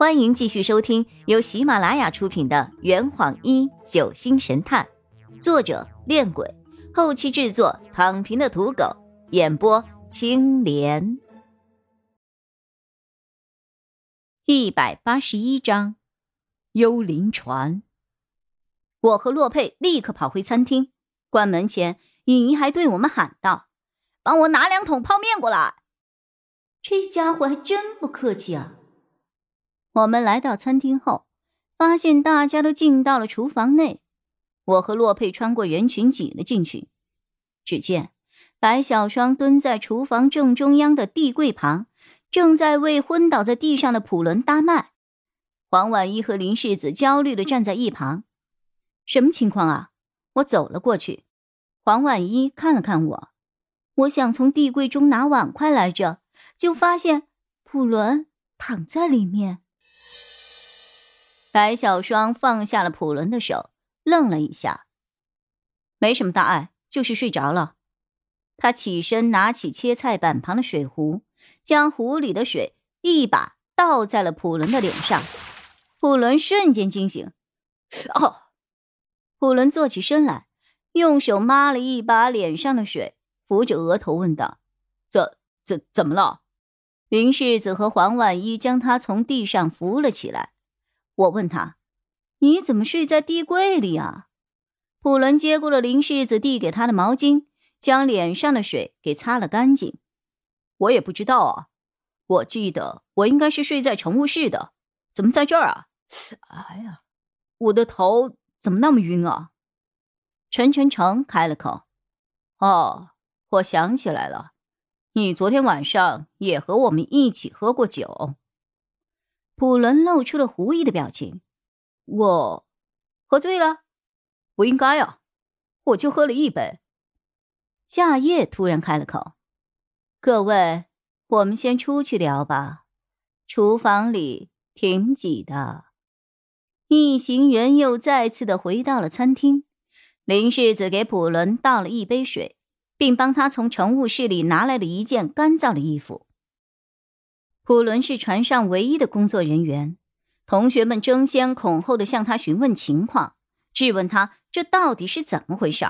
欢迎继续收听由喜马拉雅出品的《圆谎一九星神探》，作者：恋鬼，后期制作：躺平的土狗，演播：青莲。一百八十一章，幽灵船。我和洛佩立刻跑回餐厅，关门前，尹姨还对我们喊道：“帮我拿两桶泡面过来。”这家伙还真不客气啊！我们来到餐厅后，发现大家都进到了厨房内。我和洛佩穿过人群挤了进去。只见白小双蹲在厨房正中央的地柜旁，正在为昏倒在地上的普伦搭脉。黄婉一和林世子焦虑的站在一旁。什么情况啊？我走了过去。黄婉一看了看我，我想从地柜中拿碗筷来着，就发现普伦躺在里面。白小双放下了普伦的手，愣了一下。没什么大碍，就是睡着了。他起身，拿起切菜板旁的水壶，将壶里的水一把倒在了普伦的脸上。普伦瞬间惊醒。哦，普伦坐起身来，用手抹了一把脸上的水，扶着额头问道：“怎怎怎么了？”林世子和黄婉一将他从地上扶了起来。我问他：“你怎么睡在地柜里啊？”普伦接过了林世子递给他的毛巾，将脸上的水给擦了干净。我也不知道啊，我记得我应该是睡在乘务室的，怎么在这儿啊？哎呀，我的头怎么那么晕啊？陈晨成开了口：“哦，我想起来了，你昨天晚上也和我们一起喝过酒。”普伦露出了狐疑的表情。我喝醉了？不应该啊，我就喝了一杯。夏夜突然开了口：“各位，我们先出去聊吧，厨房里挺挤的。”一行人又再次的回到了餐厅。林世子给普伦倒了一杯水，并帮他从乘务室里拿来了一件干燥的衣服。普伦是船上唯一的工作人员，同学们争先恐后的向他询问情况，质问他这到底是怎么回事。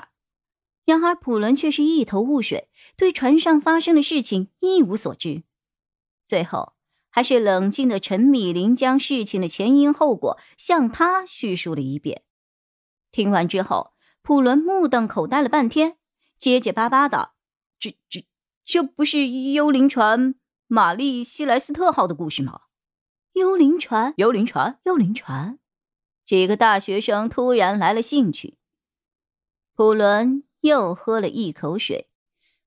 然而普伦却是一头雾水，对船上发生的事情一无所知。最后，还是冷静的陈米林将事情的前因后果向他叙述了一遍。听完之后，普伦目瞪口呆了半天，结结巴巴的：“这、这、这不是幽灵船？”玛丽西莱斯特号的故事吗？幽灵船，幽灵船，幽灵船。几个大学生突然来了兴趣。普伦又喝了一口水，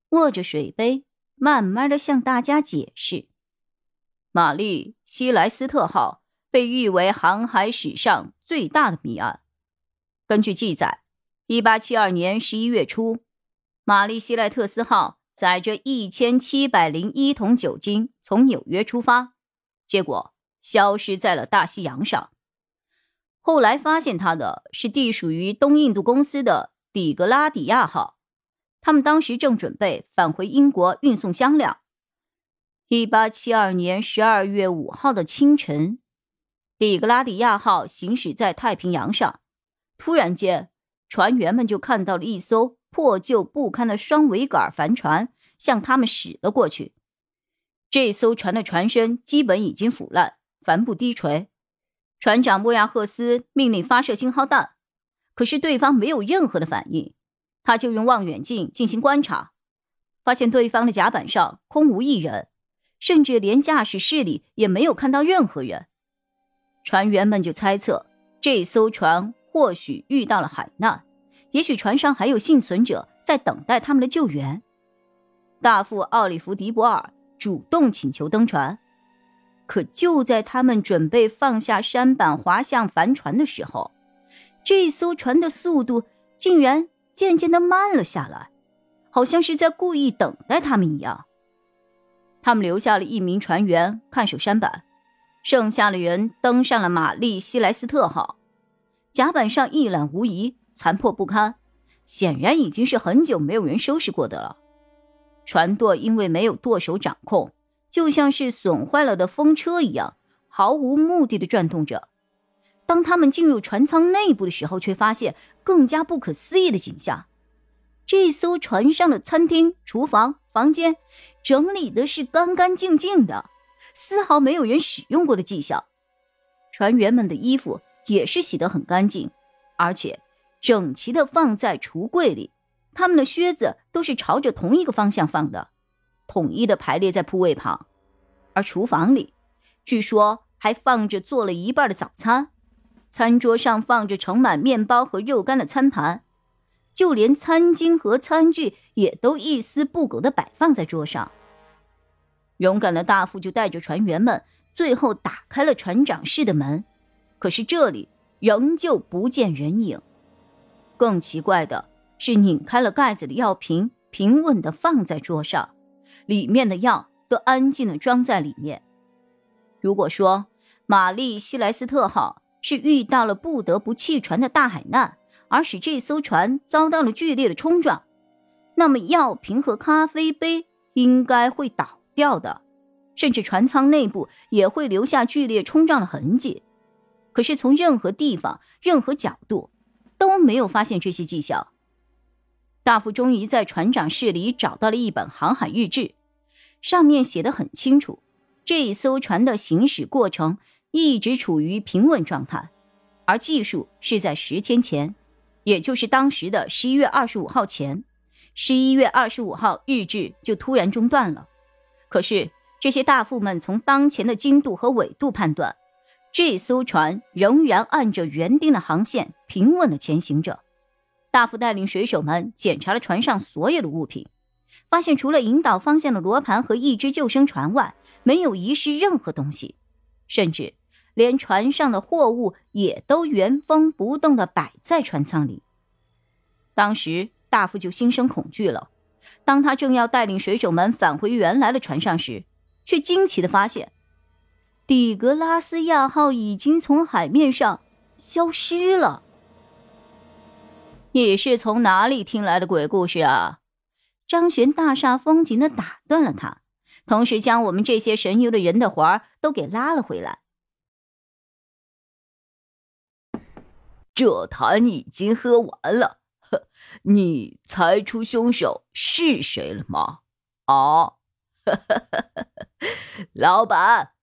握着水杯，慢慢的向大家解释：玛丽西莱斯特号被誉为航海史上最大的谜案。根据记载，一八七二年十一月初，玛丽西莱特斯号。载着一千七百零一桶酒精从纽约出发，结果消失在了大西洋上。后来发现它的是隶属于东印度公司的底格拉底亚号，他们当时正准备返回英国运送香料。一八七二年十二月五号的清晨，底格拉底亚号行驶在太平洋上，突然间，船员们就看到了一艘。破旧不堪的双桅杆帆船向他们驶了过去。这艘船的船身基本已经腐烂，帆布低垂。船长莫亚赫斯命令发射信号弹，可是对方没有任何的反应。他就用望远镜进行观察，发现对方的甲板上空无一人，甚至连驾驶室里也没有看到任何人。船员们就猜测，这艘船或许遇到了海难。也许船上还有幸存者在等待他们的救援。大副奥利弗·迪博尔主动请求登船，可就在他们准备放下舢板滑向帆船的时候，这艘船的速度竟然渐渐的慢了下来，好像是在故意等待他们一样。他们留下了一名船员看守舢板，剩下的人登上了玛丽西莱斯特号，甲板上一览无遗。残破不堪，显然已经是很久没有人收拾过的了。船舵因为没有舵手掌控，就像是损坏了的风车一样，毫无目的的转动着。当他们进入船舱内部的时候，却发现更加不可思议的景象：这艘船上的餐厅、厨房、房间整理的是干干净净的，丝毫没有人使用过的迹象。船员们的衣服也是洗得很干净，而且整齐的放在橱柜里。他们的靴子都是朝着同一个方向放的，统一的排列在铺位旁。而厨房里，据说还放着做了一半的早餐。餐桌上放着盛满面包和肉干的餐盘，就连餐巾和餐具也都一丝不苟的摆放在桌上。勇敢的大副就带着船员们，最后打开了船长室的门，可是这里仍旧不见人影。更奇怪的是，拧开了盖子的药瓶，平稳的放在桌上，里面的药都安静的装在里面。如果说玛丽希莱斯特号。是遇到了不得不弃船的大海难，而使这艘船遭到了剧烈的冲撞。那么药瓶和咖啡杯应该会倒掉的，甚至船舱内部也会留下剧烈冲撞的痕迹。可是从任何地方、任何角度都没有发现这些迹象。大副终于在船长室里找到了一本航海日志，上面写的很清楚，这艘船的行驶过程。一直处于平稳状态，而技术是在十天前，也就是当时的十一月二十五号前，十一月二十五号日志就突然中断了。可是这些大副们从当前的精度和纬度判断，这艘船仍然按着原定的航线平稳的前行着。大副带领水手们检查了船上所有的物品，发现除了引导方向的罗盘和一只救生船外，没有遗失任何东西，甚至。连船上的货物也都原封不动的摆在船舱里。当时大副就心生恐惧了。当他正要带领水手们返回原来的船上时，却惊奇的发现，底格拉斯亚号已经从海面上消失了。你是从哪里听来的鬼故事啊？张璇大煞风景的打断了他，同时将我们这些神游的人的魂儿都给拉了回来。这坛已经喝完了，呵，你猜出凶手是谁了吗？啊，老板，